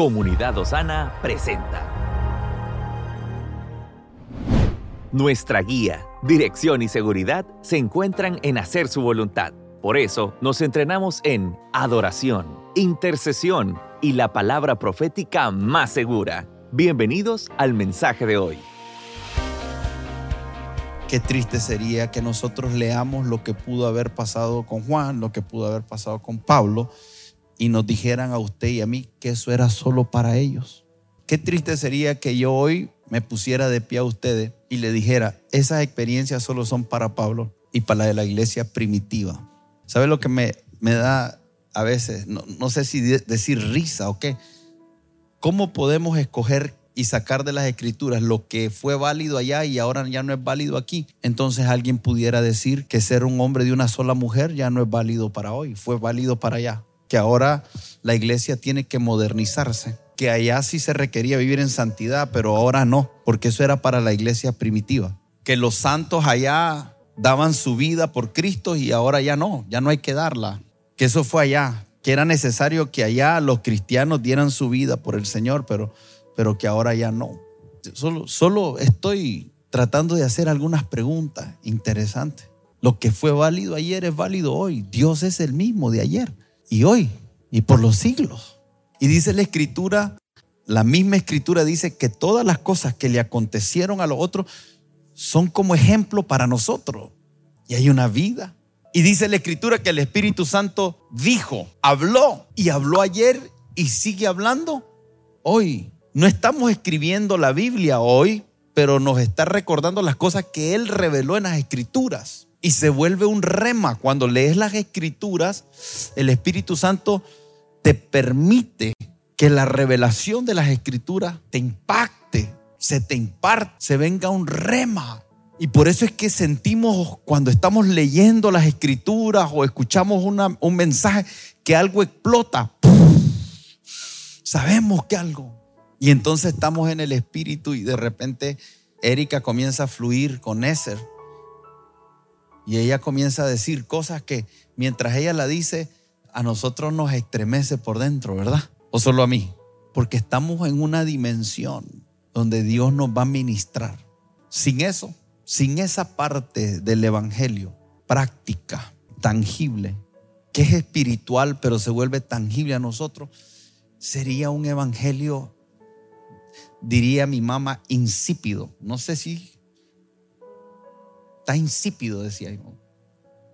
Comunidad Osana presenta. Nuestra guía, dirección y seguridad se encuentran en hacer su voluntad. Por eso nos entrenamos en adoración, intercesión y la palabra profética más segura. Bienvenidos al mensaje de hoy. Qué triste sería que nosotros leamos lo que pudo haber pasado con Juan, lo que pudo haber pasado con Pablo, y nos dijeran a usted y a mí que eso era solo para ellos. Qué triste sería que yo hoy me pusiera de pie a ustedes y le dijera, esas experiencias solo son para Pablo y para la de la iglesia primitiva. ¿Sabe lo que me, me da a veces? No, no sé si decir risa o qué. ¿Cómo podemos escoger y sacar de las escrituras lo que fue válido allá y ahora ya no es válido aquí, entonces alguien pudiera decir que ser un hombre de una sola mujer ya no es válido para hoy, fue válido para allá, que ahora la iglesia tiene que modernizarse, que allá sí se requería vivir en santidad, pero ahora no, porque eso era para la iglesia primitiva, que los santos allá daban su vida por Cristo y ahora ya no, ya no hay que darla, que eso fue allá, que era necesario que allá los cristianos dieran su vida por el Señor, pero pero que ahora ya no. Solo, solo estoy tratando de hacer algunas preguntas interesantes. Lo que fue válido ayer es válido hoy. Dios es el mismo de ayer y hoy y por los siglos. Y dice la escritura, la misma escritura dice que todas las cosas que le acontecieron a los otros son como ejemplo para nosotros. Y hay una vida. Y dice la escritura que el Espíritu Santo dijo, habló y habló ayer y sigue hablando hoy. No estamos escribiendo la Biblia hoy, pero nos está recordando las cosas que Él reveló en las escrituras. Y se vuelve un rema. Cuando lees las escrituras, el Espíritu Santo te permite que la revelación de las escrituras te impacte, se te imparte, se venga un rema. Y por eso es que sentimos cuando estamos leyendo las escrituras o escuchamos un mensaje que algo explota. Sabemos que algo y entonces estamos en el espíritu y de repente Erika comienza a fluir con Eser. Y ella comienza a decir cosas que mientras ella la dice, a nosotros nos estremece por dentro, ¿verdad? O solo a mí. Porque estamos en una dimensión donde Dios nos va a ministrar. Sin eso, sin esa parte del Evangelio práctica, tangible, que es espiritual pero se vuelve tangible a nosotros, sería un Evangelio diría mi mamá, insípido. No sé si insípido, decía.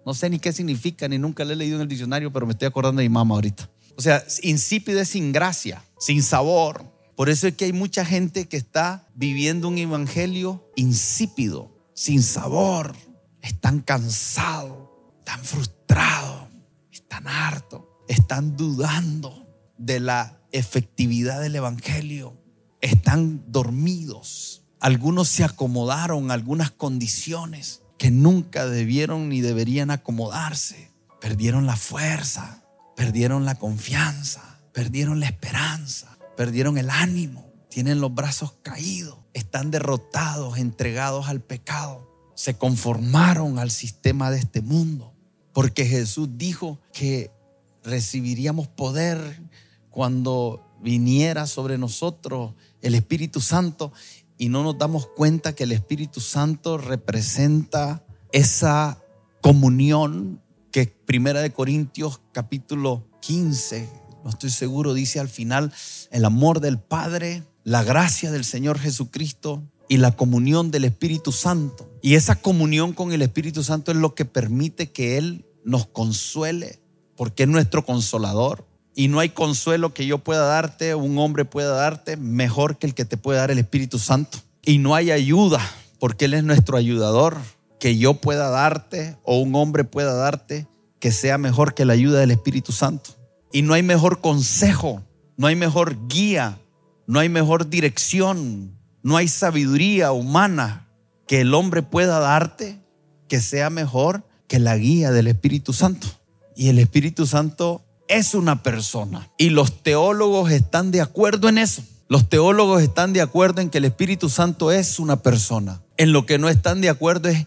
No sé ni qué significa, ni nunca le he leído en el diccionario, pero me estoy acordando de mi mamá ahorita. O sea, insípido es sin gracia, sin sabor. Por eso es que hay mucha gente que está viviendo un evangelio insípido, sin sabor. Están cansados, están frustrados, están hartos, están dudando de la efectividad del evangelio están dormidos. Algunos se acomodaron a algunas condiciones nunca debieron ni deberían acomodarse. Perdieron la fuerza, perdieron la confianza, perdieron la esperanza, perdieron el ánimo, tienen los brazos caídos, están derrotados, entregados al pecado. Se conformaron al sistema de este mundo, porque Jesús dijo que recibiríamos poder cuando viniera sobre nosotros el Espíritu Santo y no nos damos cuenta que el Espíritu Santo representa esa comunión que Primera de Corintios capítulo 15, no estoy seguro, dice al final, el amor del Padre, la gracia del Señor Jesucristo y la comunión del Espíritu Santo. Y esa comunión con el Espíritu Santo es lo que permite que Él nos consuele, porque es nuestro consolador. Y no hay consuelo que yo pueda darte, un hombre pueda darte, mejor que el que te puede dar el Espíritu Santo. Y no hay ayuda, porque Él es nuestro ayudador, que yo pueda darte o un hombre pueda darte, que sea mejor que la ayuda del Espíritu Santo. Y no hay mejor consejo, no hay mejor guía, no hay mejor dirección, no hay sabiduría humana que el hombre pueda darte que sea mejor que la guía del Espíritu Santo. Y el Espíritu Santo es una persona. Y los teólogos están de acuerdo en eso. Los teólogos están de acuerdo en que el Espíritu Santo es una persona. En lo que no están de acuerdo es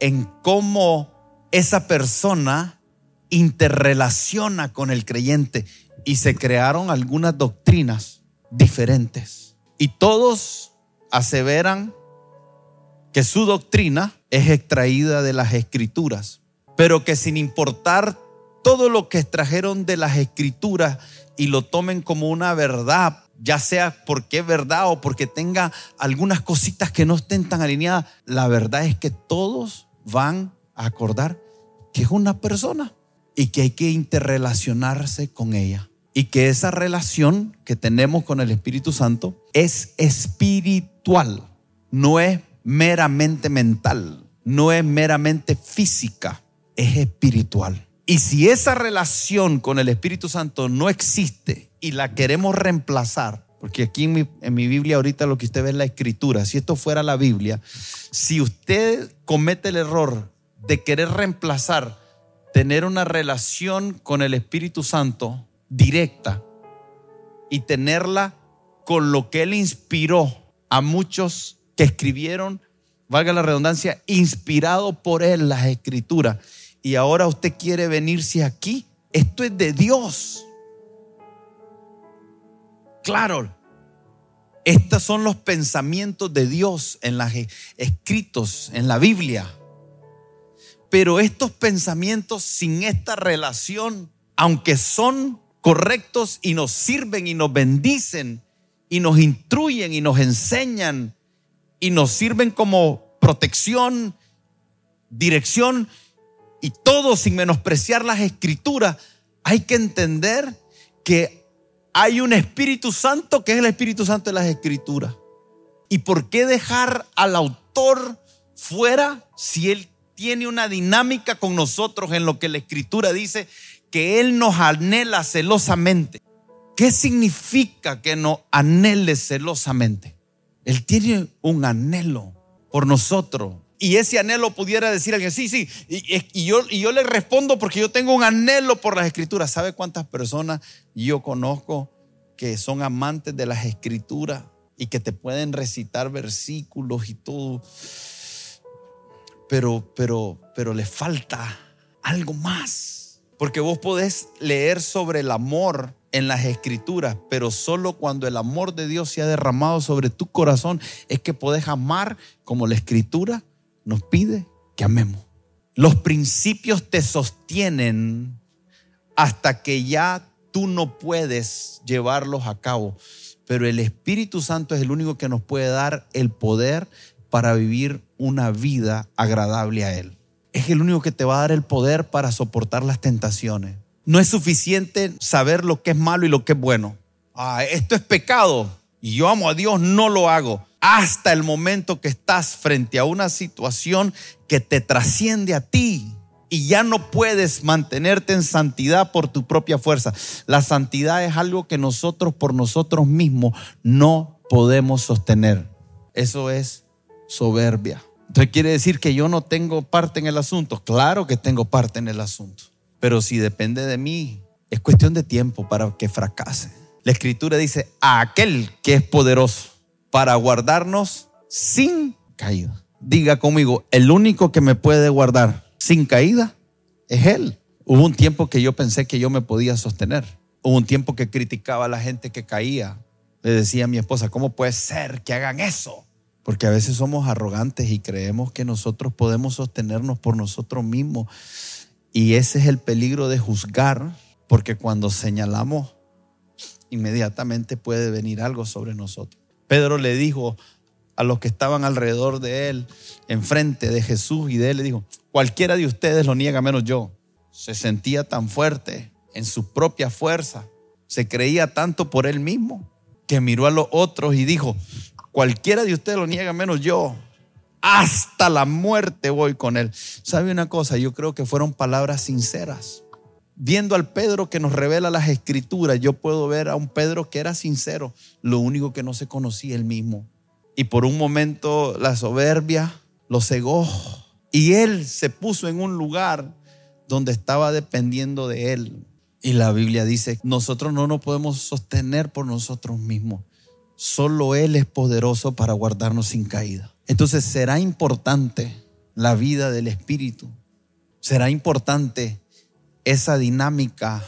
en cómo esa persona interrelaciona con el creyente. Y se crearon algunas doctrinas diferentes. Y todos aseveran que su doctrina es extraída de las escrituras, pero que sin importar todo lo que extrajeron de las escrituras y lo tomen como una verdad, ya sea porque es verdad o porque tenga algunas cositas que no estén tan alineadas, la verdad es que todos van a acordar que es una persona y que hay que interrelacionarse con ella. Y que esa relación que tenemos con el Espíritu Santo es espiritual, no es meramente mental, no es meramente física, es espiritual. Y si esa relación con el Espíritu Santo no existe y la queremos reemplazar, porque aquí en mi, en mi, Biblia ahorita lo que usted ve es la escritura, si esto fuera la Biblia, si usted comete el error de querer reemplazar tener una relación con el Espíritu Santo directa y tenerla con lo que Él inspiró a muchos que escribieron, valga la redundancia, inspirado por Él las escrituras. Y ahora usted quiere venirse aquí. Esto es de Dios. Claro, estos son los pensamientos de Dios en las escritos en la Biblia. Pero estos pensamientos sin esta relación, aunque son correctos y nos sirven y nos bendicen y nos instruyen y nos enseñan y nos sirven como protección, dirección y todo sin menospreciar las escrituras, hay que entender que hay un Espíritu Santo que es el Espíritu Santo de las escrituras. ¿Y por qué dejar al autor fuera si él tiene una dinámica con nosotros en lo que la escritura dice que Él nos anhela celosamente. ¿Qué significa que nos anhele celosamente? Él tiene un anhelo por nosotros. Y ese anhelo pudiera decir alguien, sí, sí, y, yo, y yo le respondo porque yo tengo un anhelo por las escrituras. ¿Sabe cuántas personas yo conozco que son amantes de las escrituras y que te pueden recitar versículos y todo? pero, pero, pero le falta algo más. Porque vos podés leer sobre el amor en las escrituras, pero solo cuando el amor de Dios se ha derramado sobre tu corazón es que podés amar como la escritura nos pide que amemos. Los principios te sostienen hasta que ya tú no puedes llevarlos a cabo, pero el Espíritu Santo es el único que nos puede dar el poder para vivir una vida agradable a Él. Es el único que te va a dar el poder para soportar las tentaciones. No es suficiente saber lo que es malo y lo que es bueno. Ah, esto es pecado y yo amo a Dios, no lo hago. Hasta el momento que estás frente a una situación que te trasciende a ti y ya no puedes mantenerte en santidad por tu propia fuerza. La santidad es algo que nosotros por nosotros mismos no podemos sostener. Eso es soberbia. Entonces quiere decir que yo no tengo parte en el asunto. Claro que tengo parte en el asunto. Pero si depende de mí, es cuestión de tiempo para que fracase. La escritura dice, a aquel que es poderoso para guardarnos sin caída. Diga conmigo, el único que me puede guardar sin caída es Él. Hubo un tiempo que yo pensé que yo me podía sostener. Hubo un tiempo que criticaba a la gente que caía. Le decía a mi esposa, ¿cómo puede ser que hagan eso? Porque a veces somos arrogantes y creemos que nosotros podemos sostenernos por nosotros mismos. Y ese es el peligro de juzgar, porque cuando señalamos, inmediatamente puede venir algo sobre nosotros. Pedro le dijo a los que estaban alrededor de él, enfrente de Jesús y de él, le dijo, cualquiera de ustedes lo niega menos yo. Se sentía tan fuerte en su propia fuerza, se creía tanto por él mismo, que miró a los otros y dijo, Cualquiera de ustedes lo niega menos yo. Hasta la muerte voy con él. ¿Sabe una cosa? Yo creo que fueron palabras sinceras. Viendo al Pedro que nos revela las escrituras, yo puedo ver a un Pedro que era sincero, lo único que no se conocía él mismo. Y por un momento la soberbia lo cegó. Y él se puso en un lugar donde estaba dependiendo de él. Y la Biblia dice, nosotros no nos podemos sostener por nosotros mismos. Solo Él es poderoso para guardarnos sin caída. Entonces será importante la vida del Espíritu. Será importante esa dinámica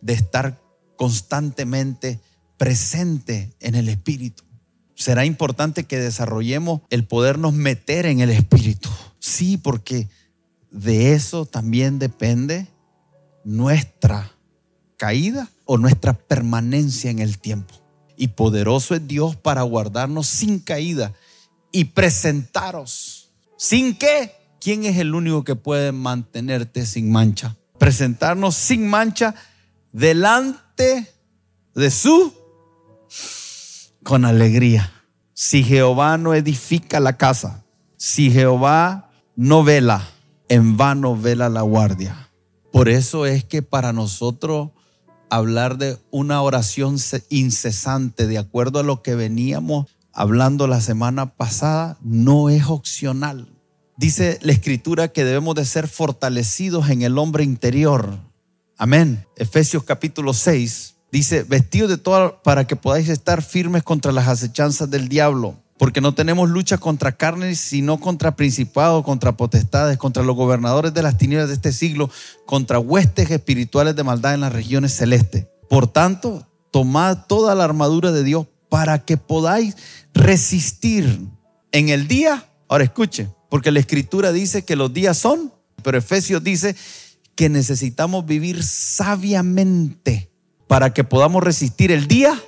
de estar constantemente presente en el Espíritu. Será importante que desarrollemos el podernos meter en el Espíritu. Sí, porque de eso también depende nuestra caída o nuestra permanencia en el tiempo. Y poderoso es Dios para guardarnos sin caída y presentaros. ¿Sin qué? ¿Quién es el único que puede mantenerte sin mancha? Presentarnos sin mancha delante de su con alegría. Si Jehová no edifica la casa, si Jehová no vela, en vano vela la guardia. Por eso es que para nosotros hablar de una oración incesante, de acuerdo a lo que veníamos hablando la semana pasada, no es opcional. Dice la escritura que debemos de ser fortalecidos en el hombre interior. Amén. Efesios capítulo 6 dice, vestidos de todo para que podáis estar firmes contra las acechanzas del diablo porque no tenemos lucha contra carnes, sino contra principados, contra potestades, contra los gobernadores de las tinieblas de este siglo, contra huestes espirituales de maldad en las regiones celestes. Por tanto, tomad toda la armadura de Dios para que podáis resistir en el día. Ahora escuche, porque la escritura dice que los días son, pero Efesios dice que necesitamos vivir sabiamente para que podamos resistir el día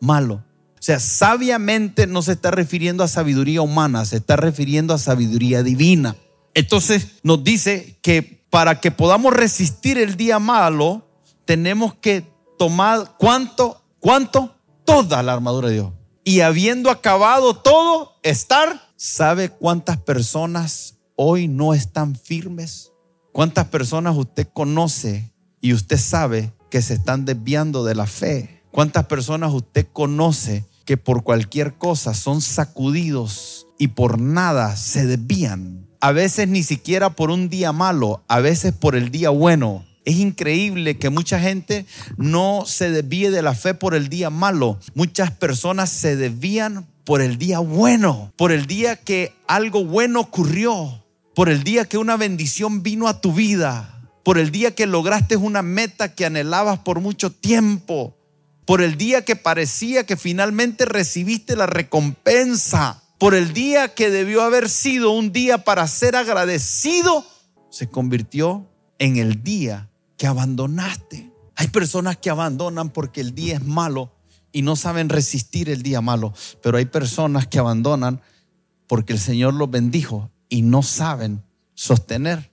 malo. O sea, sabiamente no se está refiriendo a sabiduría humana, se está refiriendo a sabiduría divina. Entonces nos dice que para que podamos resistir el día malo, tenemos que tomar cuánto, cuánto, toda la armadura de Dios. Y habiendo acabado todo, estar, ¿sabe cuántas personas hoy no están firmes? ¿Cuántas personas usted conoce y usted sabe que se están desviando de la fe? ¿Cuántas personas usted conoce que por cualquier cosa son sacudidos y por nada se desvían. A veces ni siquiera por un día malo, a veces por el día bueno. Es increíble que mucha gente no se desvíe de la fe por el día malo. Muchas personas se desvían por el día bueno, por el día que algo bueno ocurrió, por el día que una bendición vino a tu vida, por el día que lograste una meta que anhelabas por mucho tiempo, por el día que parecía que finalmente recibiste la recompensa, por el día que debió haber sido un día para ser agradecido, se convirtió en el día que abandonaste. Hay personas que abandonan porque el día es malo y no saben resistir el día malo, pero hay personas que abandonan porque el Señor los bendijo y no saben sostener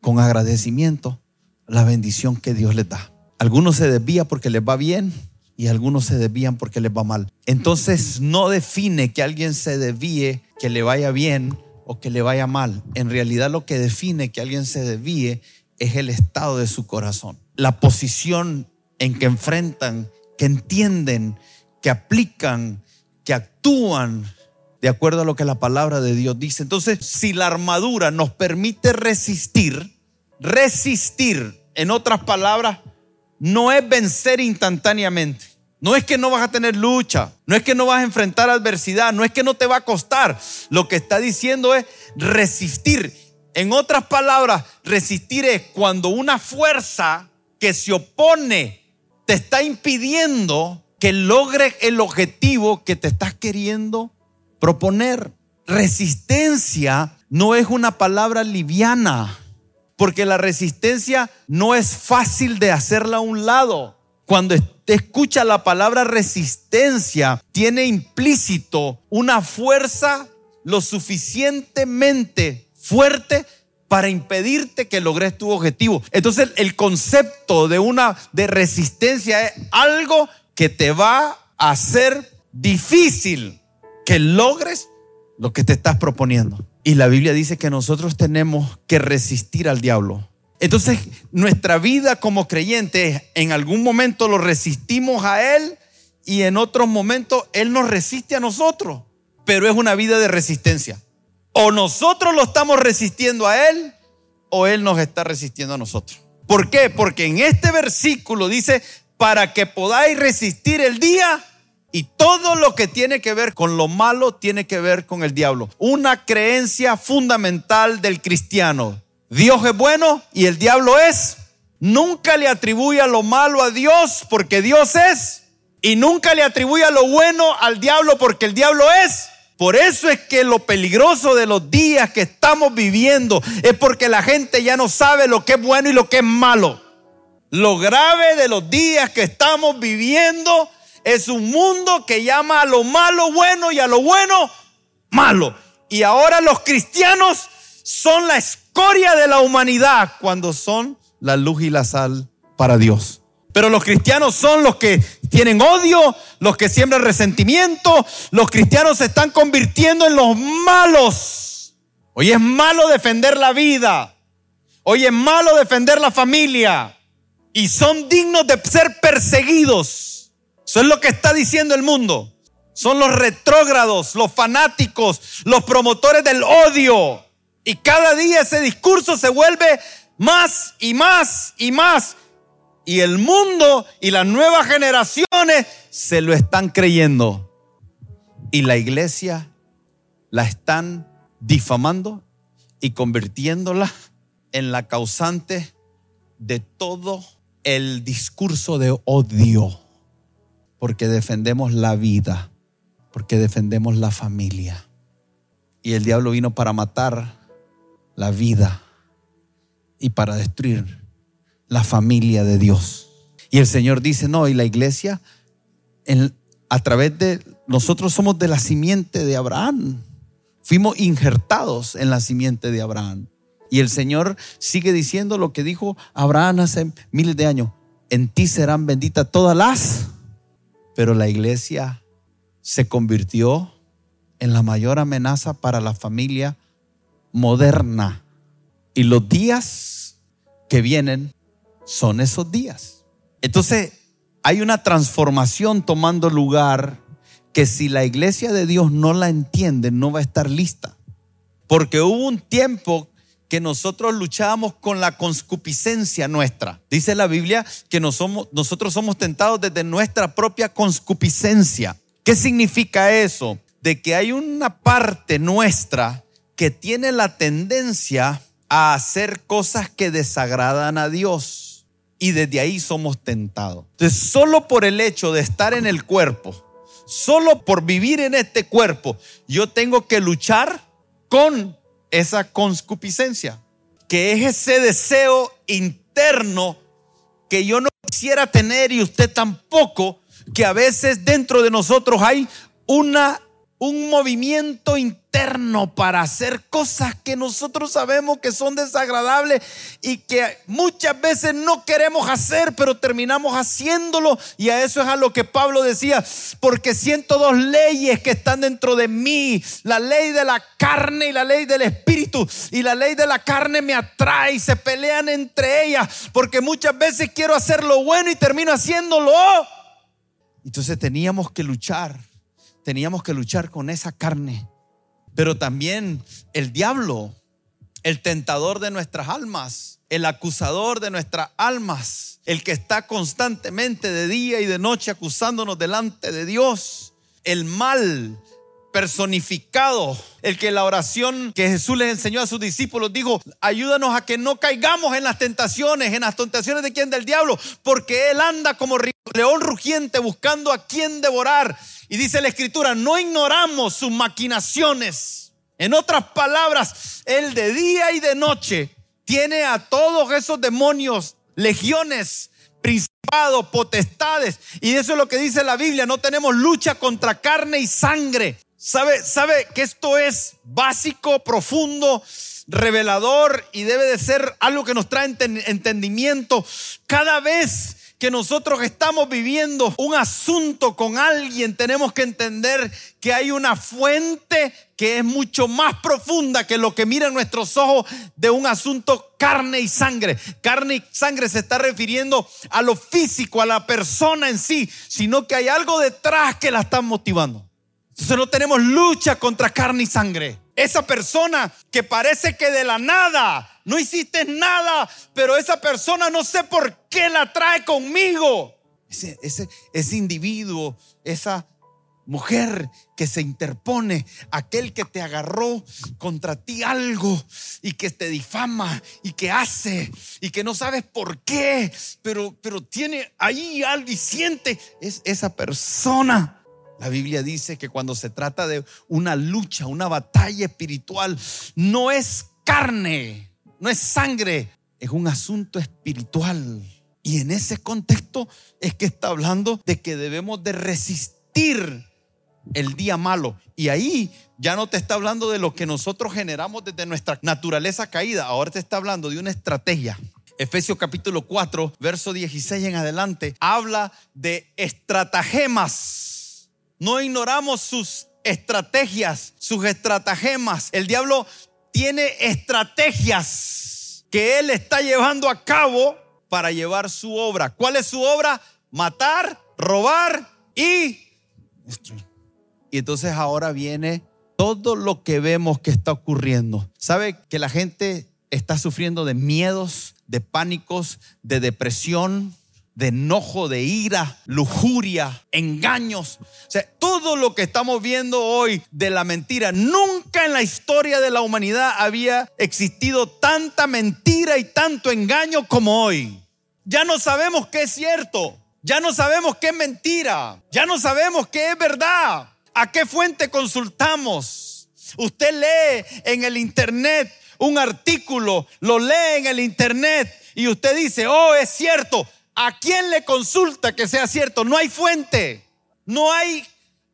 con agradecimiento la bendición que Dios les da. Algunos se desvía porque les va bien, y algunos se desvían porque les va mal. Entonces no define que alguien se desvíe, que le vaya bien o que le vaya mal. En realidad lo que define que alguien se desvíe es el estado de su corazón, la posición en que enfrentan, que entienden, que aplican, que actúan de acuerdo a lo que la palabra de Dios dice. Entonces, si la armadura nos permite resistir, resistir, en otras palabras, no es vencer instantáneamente. No es que no vas a tener lucha, no es que no vas a enfrentar adversidad, no es que no te va a costar. Lo que está diciendo es resistir. En otras palabras, resistir es cuando una fuerza que se opone te está impidiendo que logres el objetivo que te estás queriendo proponer. Resistencia no es una palabra liviana. Porque la resistencia no es fácil de hacerla a un lado. Cuando te escucha la palabra resistencia, tiene implícito una fuerza lo suficientemente fuerte para impedirte que logres tu objetivo. Entonces, el concepto de una de resistencia es algo que te va a hacer difícil que logres lo que te estás proponiendo. Y la Biblia dice que nosotros tenemos que resistir al diablo. Entonces, nuestra vida como creyentes, en algún momento lo resistimos a Él y en otros momentos Él nos resiste a nosotros. Pero es una vida de resistencia. O nosotros lo estamos resistiendo a Él o Él nos está resistiendo a nosotros. ¿Por qué? Porque en este versículo dice, para que podáis resistir el día y todo lo que tiene que ver con lo malo tiene que ver con el diablo. Una creencia fundamental del cristiano. Dios es bueno y el diablo es. Nunca le atribuya lo malo a Dios porque Dios es y nunca le atribuya lo bueno al diablo porque el diablo es. Por eso es que lo peligroso de los días que estamos viviendo es porque la gente ya no sabe lo que es bueno y lo que es malo. Lo grave de los días que estamos viviendo es un mundo que llama a lo malo bueno y a lo bueno malo. Y ahora los cristianos son la escoria de la humanidad cuando son la luz y la sal para Dios. Pero los cristianos son los que tienen odio, los que siembran resentimiento. Los cristianos se están convirtiendo en los malos. Hoy es malo defender la vida. Hoy es malo defender la familia. Y son dignos de ser perseguidos. Eso es lo que está diciendo el mundo. Son los retrógrados, los fanáticos, los promotores del odio. Y cada día ese discurso se vuelve más y más y más. Y el mundo y las nuevas generaciones se lo están creyendo. Y la iglesia la están difamando y convirtiéndola en la causante de todo el discurso de odio. Porque defendemos la vida, porque defendemos la familia. Y el diablo vino para matar la vida y para destruir la familia de Dios. Y el Señor dice, no, y la iglesia, a través de, nosotros somos de la simiente de Abraham. Fuimos injertados en la simiente de Abraham. Y el Señor sigue diciendo lo que dijo Abraham hace miles de años. En ti serán benditas todas las. Pero la iglesia se convirtió en la mayor amenaza para la familia moderna. Y los días que vienen son esos días. Entonces, hay una transformación tomando lugar que si la iglesia de Dios no la entiende, no va a estar lista. Porque hubo un tiempo que nosotros luchábamos con la conscupiscencia nuestra. Dice la Biblia que nosotros somos tentados desde nuestra propia conscupiscencia. ¿Qué significa eso? De que hay una parte nuestra que tiene la tendencia a hacer cosas que desagradan a Dios y desde ahí somos tentados. Entonces, solo por el hecho de estar en el cuerpo, solo por vivir en este cuerpo, yo tengo que luchar con esa conscupiscencia, que es ese deseo interno que yo no quisiera tener y usted tampoco, que a veces dentro de nosotros hay una un movimiento interno para hacer cosas que nosotros sabemos que son desagradables y que muchas veces no queremos hacer, pero terminamos haciéndolo. Y a eso es a lo que Pablo decía, porque siento dos leyes que están dentro de mí, la ley de la carne y la ley del espíritu. Y la ley de la carne me atrae y se pelean entre ellas, porque muchas veces quiero hacer lo bueno y termino haciéndolo. Entonces teníamos que luchar teníamos que luchar con esa carne. Pero también el diablo, el tentador de nuestras almas, el acusador de nuestras almas, el que está constantemente de día y de noche acusándonos delante de Dios, el mal personificado, el que la oración que Jesús les enseñó a sus discípulos dijo, ayúdanos a que no caigamos en las tentaciones, en las tentaciones de quien del diablo, porque él anda como león rugiente buscando a quien devorar. Y dice la escritura, no ignoramos sus maquinaciones. En otras palabras, Él de día y de noche tiene a todos esos demonios, legiones, principados, potestades. Y eso es lo que dice la Biblia, no tenemos lucha contra carne y sangre. ¿Sabe, sabe que esto es básico, profundo, revelador y debe de ser algo que nos trae entendimiento? Cada vez que nosotros estamos viviendo un asunto con alguien, tenemos que entender que hay una fuente que es mucho más profunda que lo que miran nuestros ojos de un asunto carne y sangre. Carne y sangre se está refiriendo a lo físico, a la persona en sí, sino que hay algo detrás que la está motivando. Entonces no tenemos lucha contra carne y sangre. Esa persona que parece que de la nada no hiciste nada, pero esa persona no sé por qué la trae conmigo. Ese, ese, ese individuo, esa mujer que se interpone, aquel que te agarró contra ti algo y que te difama y que hace y que no sabes por qué, pero, pero tiene ahí algo y siente, es esa persona. La Biblia dice que cuando se trata de una lucha, una batalla espiritual, no es carne, no es sangre, es un asunto espiritual. Y en ese contexto es que está hablando de que debemos de resistir el día malo. Y ahí ya no te está hablando de lo que nosotros generamos desde nuestra naturaleza caída, ahora te está hablando de una estrategia. Efesios capítulo 4, verso 16 en adelante, habla de estratagemas. No ignoramos sus estrategias, sus estratagemas. El diablo tiene estrategias que él está llevando a cabo para llevar su obra. ¿Cuál es su obra? Matar, robar y destruir. Y entonces ahora viene todo lo que vemos que está ocurriendo. ¿Sabe que la gente está sufriendo de miedos, de pánicos, de depresión, de enojo, de ira, lujuria, engaños. O sea, todo lo que estamos viendo hoy de la mentira, nunca en la historia de la humanidad había existido tanta mentira y tanto engaño como hoy. Ya no sabemos qué es cierto, ya no sabemos qué es mentira, ya no sabemos qué es verdad. ¿A qué fuente consultamos? Usted lee en el internet un artículo, lo lee en el internet y usted dice, oh, es cierto. ¿A quién le consulta que sea cierto? No hay fuente. No hay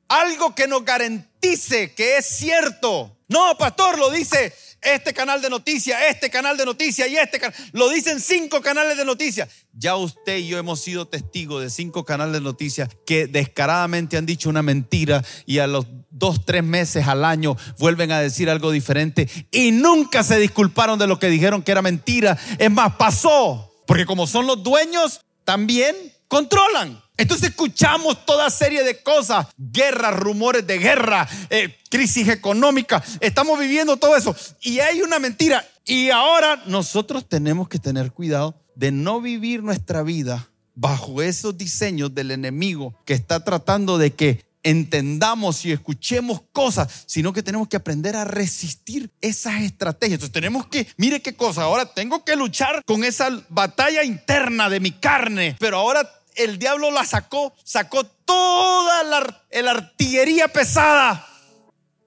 algo que nos garantice que es cierto. No, pastor, lo dice este canal de noticias, este canal de noticias y este canal. Lo dicen cinco canales de noticias. Ya usted y yo hemos sido testigos de cinco canales de noticias que descaradamente han dicho una mentira y a los dos, tres meses al año vuelven a decir algo diferente y nunca se disculparon de lo que dijeron que era mentira. Es más, pasó. Porque como son los dueños, también controlan. Entonces escuchamos toda serie de cosas, guerras, rumores de guerra, eh, crisis económica, estamos viviendo todo eso. Y hay una mentira. Y ahora nosotros tenemos que tener cuidado de no vivir nuestra vida bajo esos diseños del enemigo que está tratando de que entendamos y escuchemos cosas, sino que tenemos que aprender a resistir esas estrategias. Entonces tenemos que, mire qué cosa, ahora tengo que luchar con esa batalla interna de mi carne, pero ahora el diablo la sacó, sacó toda la, artillería pesada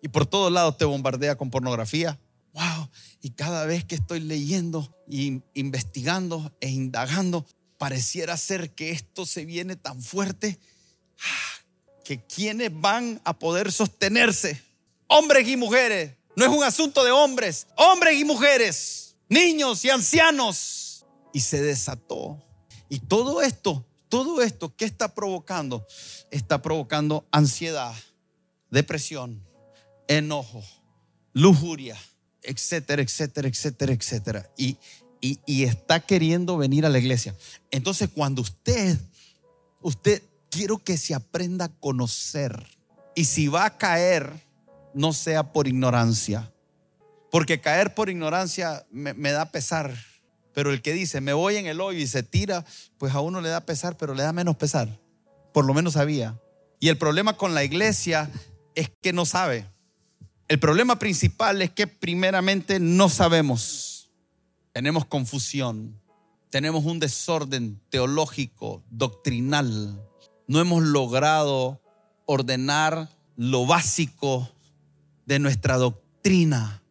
y por todos lados te bombardea con pornografía. Wow, y cada vez que estoy leyendo y investigando e indagando, pareciera ser que esto se viene tan fuerte ah, que quienes van a poder sostenerse, hombres y mujeres, no es un asunto de hombres, hombres y mujeres, niños y ancianos. Y se desató. Y todo esto todo esto, ¿qué está provocando? Está provocando ansiedad, depresión, enojo, lujuria, etcétera, etcétera, etcétera, etcétera. Y, y, está queriendo venir a la iglesia. Entonces, cuando usted, usted, quiero que se aprenda a conocer. Y si va a caer, no sea por ignorancia. Porque caer por ignorancia me, da pesar pero el que dice, me voy en el hoyo y se tira, pues a uno le da pesar, pero le da menos pesar. Por lo menos sabía. Y el problema con la iglesia es que no sabe. El problema principal es que primeramente no sabemos. Tenemos confusión. Tenemos un desorden teológico, doctrinal. No hemos logrado ordenar lo básico de nuestra doctrina.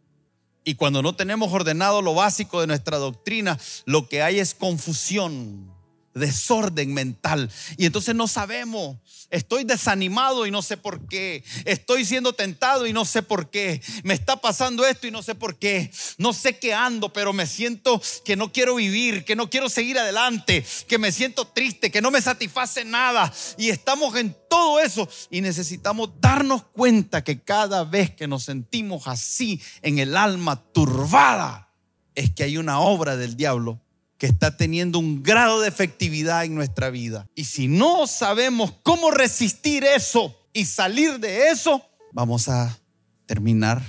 Y cuando no tenemos ordenado lo básico de nuestra doctrina, lo que hay es confusión desorden mental. Y entonces no sabemos. Estoy desanimado y no sé por qué. Estoy siendo tentado y no sé por qué. Me está pasando esto y no sé por qué. No sé qué ando, pero me siento que no quiero vivir, que no quiero seguir adelante, que me siento triste, que no me satisface nada. Y estamos en todo eso y necesitamos darnos cuenta que cada vez que nos sentimos así en el alma turbada, es que hay una obra del diablo que está teniendo un grado de efectividad en nuestra vida. Y si no sabemos cómo resistir eso y salir de eso, vamos a terminar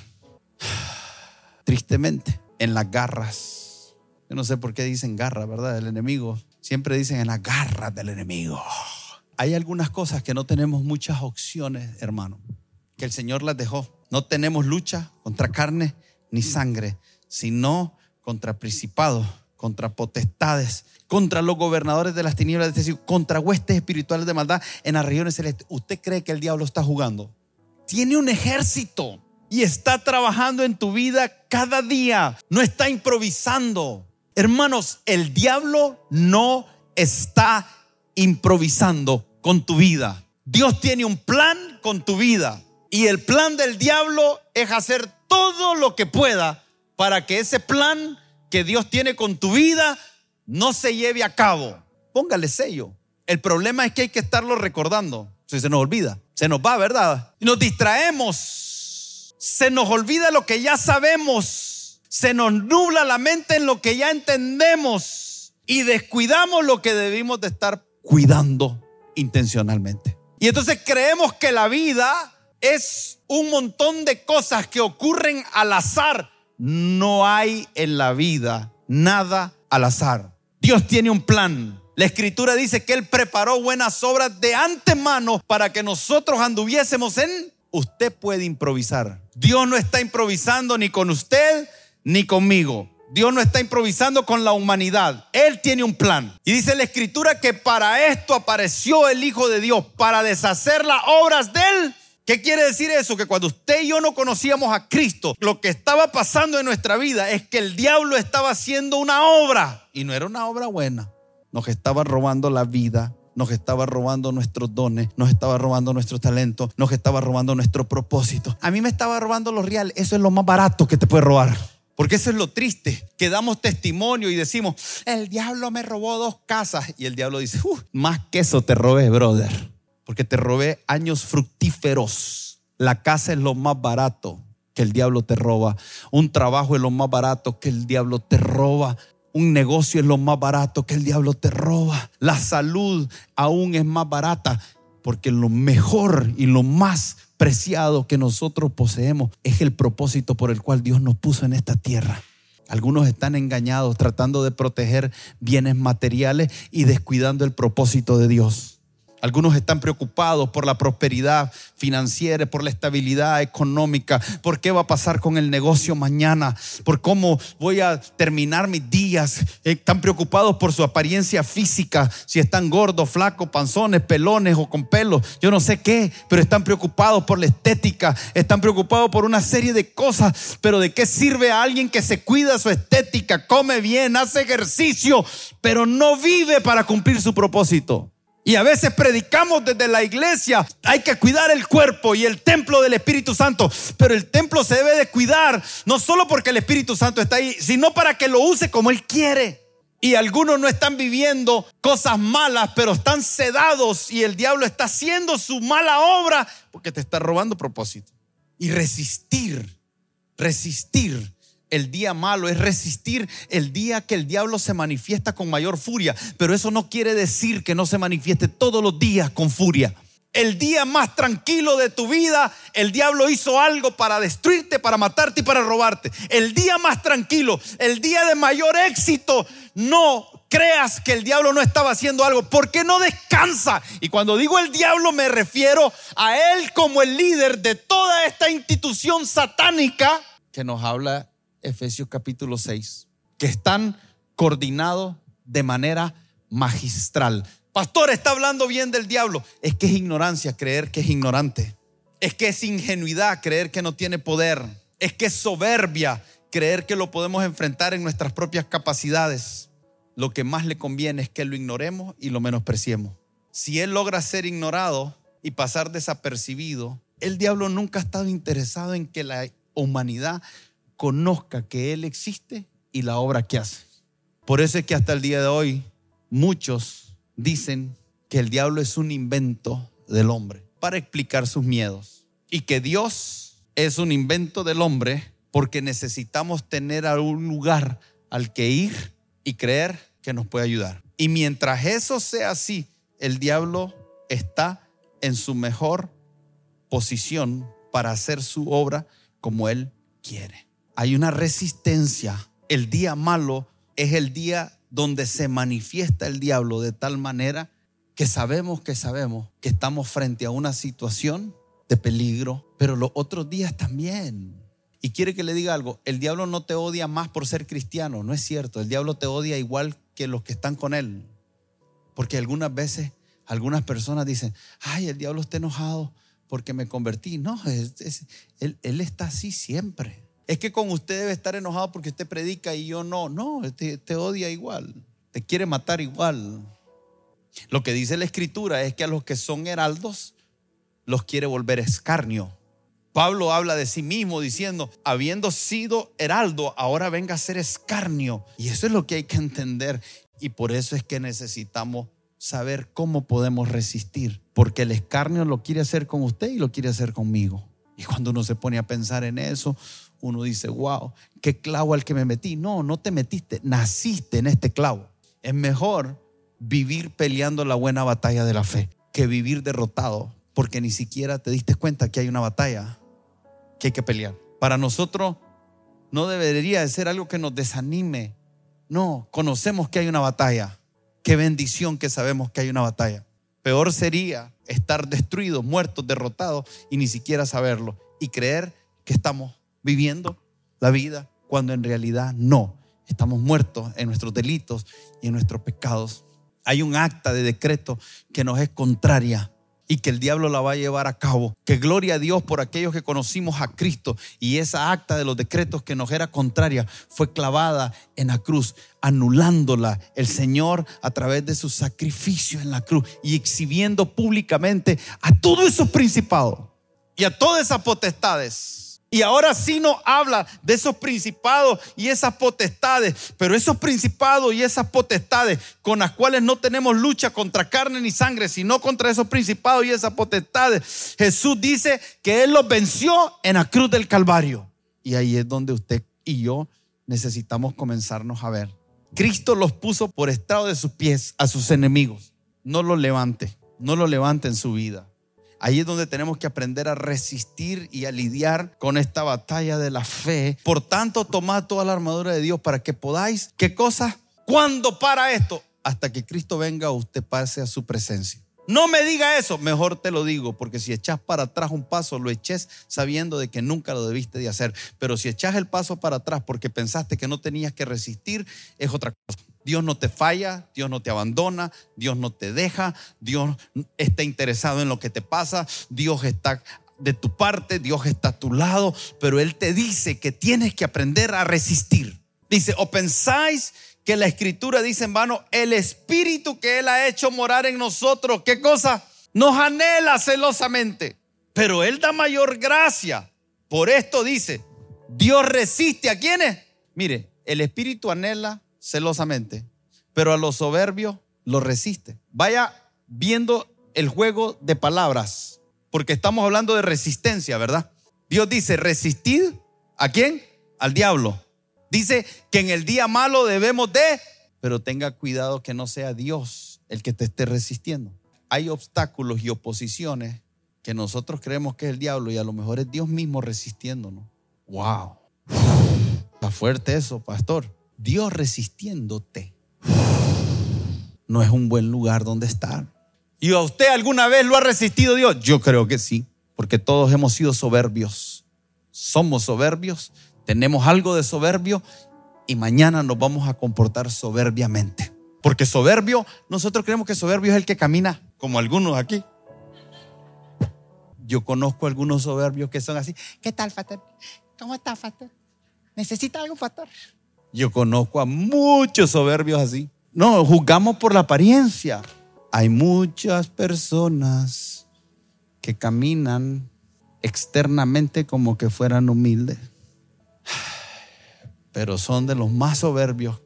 tristemente en las garras. Yo no sé por qué dicen garra, ¿verdad? Del enemigo. Siempre dicen en las garras del enemigo. Hay algunas cosas que no tenemos muchas opciones, hermano, que el Señor las dejó. No tenemos lucha contra carne ni sangre, sino contra principados, contra potestades, contra los gobernadores de las tinieblas, es decir, contra huestes espirituales de maldad en las regiones celestes. ¿Usted cree que el diablo está jugando? Tiene un ejército y está trabajando en tu vida cada día. No está improvisando. Hermanos, el diablo no está improvisando con tu vida. Dios tiene un plan con tu vida. Y el plan del diablo es hacer todo lo que pueda para que ese plan que Dios tiene con tu vida no se lleve a cabo. Póngale sello. El problema es que hay que estarlo recordando. Si se nos olvida, se nos va, ¿verdad? Nos distraemos. Se nos olvida lo que ya sabemos. Se nos nubla la mente en lo que ya entendemos. Y descuidamos lo que debimos de estar cuidando intencionalmente. Y entonces creemos que la vida es un montón de cosas que ocurren al azar. No hay en la vida nada al azar. Dios tiene un plan. La escritura dice que Él preparó buenas obras de antemano para que nosotros anduviésemos en... Usted puede improvisar. Dios no está improvisando ni con usted ni conmigo. Dios no está improvisando con la humanidad. Él tiene un plan. Y dice la escritura que para esto apareció el Hijo de Dios, para deshacer las obras de Él. ¿Qué quiere decir eso? Que cuando usted y yo no conocíamos a Cristo, lo que estaba pasando en nuestra vida es que el diablo estaba haciendo una obra y no era una obra buena. Nos estaba robando la vida, nos estaba robando nuestros dones, nos estaba robando nuestro talento, nos estaba robando nuestro propósito. A mí me estaba robando lo real. Eso es lo más barato que te puede robar. Porque eso es lo triste, que damos testimonio y decimos, el diablo me robó dos casas. Y el diablo dice, uh, más que eso te robé, brother. Porque te robé años fructíferos. La casa es lo más barato que el diablo te roba. Un trabajo es lo más barato que el diablo te roba. Un negocio es lo más barato que el diablo te roba. La salud aún es más barata porque lo mejor y lo más preciado que nosotros poseemos es el propósito por el cual Dios nos puso en esta tierra. Algunos están engañados tratando de proteger bienes materiales y descuidando el propósito de Dios. Algunos están preocupados por la prosperidad financiera, por la estabilidad económica, por qué va a pasar con el negocio mañana, por cómo voy a terminar mis días. Están preocupados por su apariencia física, si están gordos, flacos, panzones, pelones o con pelos, yo no sé qué, pero están preocupados por la estética, están preocupados por una serie de cosas, pero ¿de qué sirve a alguien que se cuida su estética, come bien, hace ejercicio, pero no vive para cumplir su propósito? Y a veces predicamos desde la iglesia, hay que cuidar el cuerpo y el templo del Espíritu Santo, pero el templo se debe de cuidar no solo porque el Espíritu Santo está ahí, sino para que lo use como Él quiere. Y algunos no están viviendo cosas malas, pero están sedados y el diablo está haciendo su mala obra porque te está robando propósito. Y resistir, resistir el día malo, es resistir el día que el diablo se manifiesta con mayor furia. Pero eso no quiere decir que no se manifieste todos los días con furia. El día más tranquilo de tu vida, el diablo hizo algo para destruirte, para matarte y para robarte. El día más tranquilo, el día de mayor éxito, no creas que el diablo no estaba haciendo algo, porque no descansa. Y cuando digo el diablo me refiero a él como el líder de toda esta institución satánica que nos habla Efesios capítulo 6, que están coordinados de manera magistral. Pastor, está hablando bien del diablo. Es que es ignorancia creer que es ignorante. Es que es ingenuidad creer que no tiene poder. Es que es soberbia creer que lo podemos enfrentar en nuestras propias capacidades. Lo que más le conviene es que lo ignoremos y lo menospreciemos. Si él logra ser ignorado y pasar desapercibido, el diablo nunca ha estado interesado en que la humanidad conozca que Él existe y la obra que hace. Por eso es que hasta el día de hoy muchos dicen que el diablo es un invento del hombre para explicar sus miedos y que Dios es un invento del hombre porque necesitamos tener algún lugar al que ir y creer que nos puede ayudar. Y mientras eso sea así, el diablo está en su mejor posición para hacer su obra como él quiere hay una resistencia. El día malo es el día donde se manifiesta el diablo de tal manera que sabemos que sabemos que estamos frente a una situación de peligro, pero los otros días también. Y quiere que le diga algo, el diablo no te odia más por ser cristiano, no es cierto, el diablo te odia igual que los que están con él. Porque algunas veces algunas personas dicen, ay, el diablo está enojado porque me convertí. No, él, él, está así siempre. Es que con usted debe estar enojado porque usted predica y yo no. No, te, te odia igual, te quiere matar igual. Lo que dice la escritura es que a los que son heraldos los quiere volver escarnio. Pablo habla de sí mismo diciendo, habiendo sido heraldo, ahora venga a ser escarnio. Y eso es lo que hay que entender. Y por eso es que necesitamos saber cómo podemos resistir. Porque el escarnio lo quiere hacer con usted y lo quiere hacer conmigo. Y cuando uno se pone a pensar en eso, uno dice, wow, qué clavo al que me metí. No, no te metiste, naciste en este clavo. Es mejor vivir peleando la buena batalla de la fe que vivir derrotado porque ni siquiera te diste cuenta que hay una batalla que hay que pelear. Para nosotros no debería de ser algo que nos desanime. No, conocemos que hay una batalla. Qué bendición que sabemos que hay una batalla. Peor sería estar destruidos, muertos, derrotados y ni siquiera saberlo y creer que estamos viviendo la vida cuando en realidad no. Estamos muertos en nuestros delitos y en nuestros pecados. Hay un acta de decreto que nos es contraria y que el diablo la va a llevar a cabo. Que gloria a Dios por aquellos que conocimos a Cristo y esa acta de los decretos que nos era contraria fue clavada en la cruz, anulándola el Señor a través de su sacrificio en la cruz y exhibiendo públicamente a todos esos principados y a todas esas potestades y ahora sí nos habla de esos principados y esas potestades, pero esos principados y esas potestades con las cuales no tenemos lucha contra carne ni sangre, sino contra esos principados y esas potestades. Jesús dice que Él los venció en la cruz del Calvario. Y ahí es donde usted y yo necesitamos comenzarnos a ver. Cristo los puso por estado de sus pies a sus enemigos. No los levante, no los levante en su vida. Ahí es donde tenemos que aprender a resistir y a lidiar con esta batalla de la fe. Por tanto, tomad toda la armadura de Dios para que podáis, ¿qué cosa? ¿Cuándo para esto? Hasta que Cristo venga, usted pase a su presencia. No me diga eso, mejor te lo digo, porque si echas para atrás un paso, lo eches sabiendo de que nunca lo debiste de hacer. Pero si echas el paso para atrás porque pensaste que no tenías que resistir, es otra cosa. Dios no te falla, Dios no te abandona, Dios no te deja, Dios está interesado en lo que te pasa, Dios está de tu parte, Dios está a tu lado, pero Él te dice que tienes que aprender a resistir. Dice, o pensáis que la escritura dice en vano, el espíritu que Él ha hecho morar en nosotros, ¿qué cosa? Nos anhela celosamente, pero Él da mayor gracia. Por esto dice, Dios resiste a quienes. Mire, el espíritu anhela celosamente, pero a los soberbios lo resiste. Vaya viendo el juego de palabras, porque estamos hablando de resistencia, ¿verdad? Dios dice, resistid a quién? Al diablo. Dice que en el día malo debemos de, pero tenga cuidado que no sea Dios el que te esté resistiendo. Hay obstáculos y oposiciones que nosotros creemos que es el diablo y a lo mejor es Dios mismo resistiéndonos. ¡Wow! Está fuerte eso, pastor. Dios resistiéndote no es un buen lugar donde estar. ¿Y a usted alguna vez lo ha resistido Dios? Yo creo que sí, porque todos hemos sido soberbios. Somos soberbios, tenemos algo de soberbio y mañana nos vamos a comportar soberbiamente. Porque soberbio, nosotros creemos que soberbio es el que camina, como algunos aquí. Yo conozco algunos soberbios que son así. ¿Qué tal, Fater? ¿Cómo está, Fater? ¿Necesita algo, Fater? Yo conozco a muchos soberbios así. No, juzgamos por la apariencia. Hay muchas personas que caminan externamente como que fueran humildes, pero son de los más soberbios.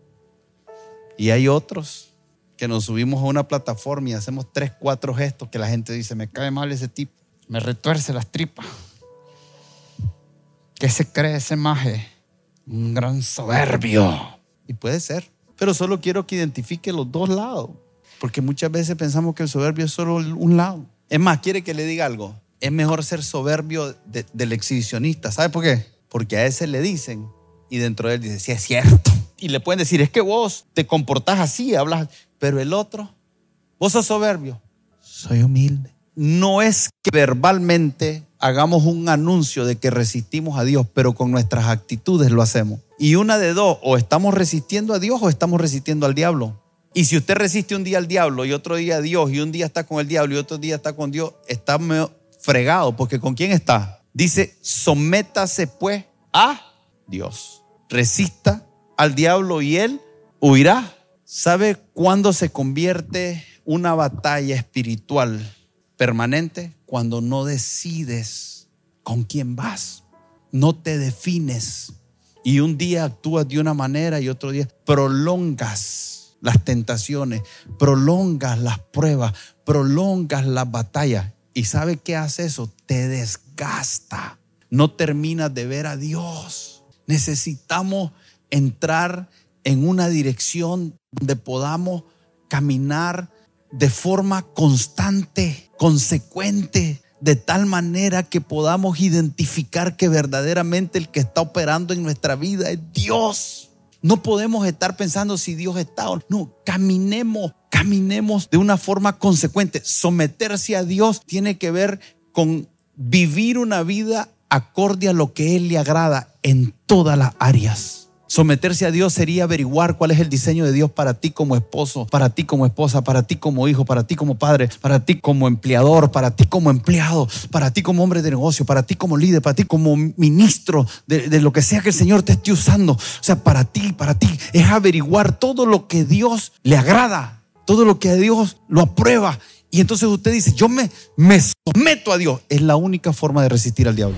Y hay otros que nos subimos a una plataforma y hacemos tres, cuatro gestos que la gente dice, me cae mal ese tipo, me retuerce las tripas. ¿Qué se cree ese maje? Un gran soberbio. Y puede ser, pero solo quiero que identifique los dos lados, porque muchas veces pensamos que el soberbio es solo un lado. Es más, quiere que le diga algo. Es mejor ser soberbio del exhibicionista. ¿Sabe por qué? Porque a ese le dicen y dentro de él dice, sí es cierto. Y le pueden decir, es que vos te comportás así, hablas, pero el otro, vos sos soberbio. soy humilde. No es que verbalmente hagamos un anuncio de que resistimos a Dios, pero con nuestras actitudes lo hacemos. Y una de dos, o estamos resistiendo a Dios o estamos resistiendo al diablo. Y si usted resiste un día al diablo y otro día a Dios y un día está con el diablo y otro día está con Dios, está fregado, porque ¿con quién está? Dice, sométase pues a Dios. Resista al diablo y él huirá. ¿Sabe cuándo se convierte una batalla espiritual permanente? Cuando no decides con quién vas, no te defines. Y un día actúas de una manera y otro día prolongas las tentaciones, prolongas las pruebas, prolongas las batallas. ¿Y sabe qué hace eso? Te desgasta. No terminas de ver a Dios. Necesitamos entrar en una dirección donde podamos caminar de forma constante, consecuente, de tal manera que podamos identificar que verdaderamente el que está operando en nuestra vida es Dios. No podemos estar pensando si Dios está o no. Caminemos, caminemos de una forma consecuente. Someterse a Dios tiene que ver con vivir una vida acorde a lo que Él le agrada en todas las áreas. Someterse a Dios sería averiguar cuál es el diseño de Dios para ti como esposo, para ti como esposa, para ti como hijo, para ti como padre, para ti como empleador, para ti como empleado, para ti como hombre de negocio, para ti como líder, para ti como ministro de, lo que sea que el Señor te esté usando. O sea, para ti, para ti es averiguar todo lo que Dios le agrada, todo lo que a Dios lo aprueba. Y entonces usted dice, yo me, me someto a Dios. Es la única forma de resistir al diablo.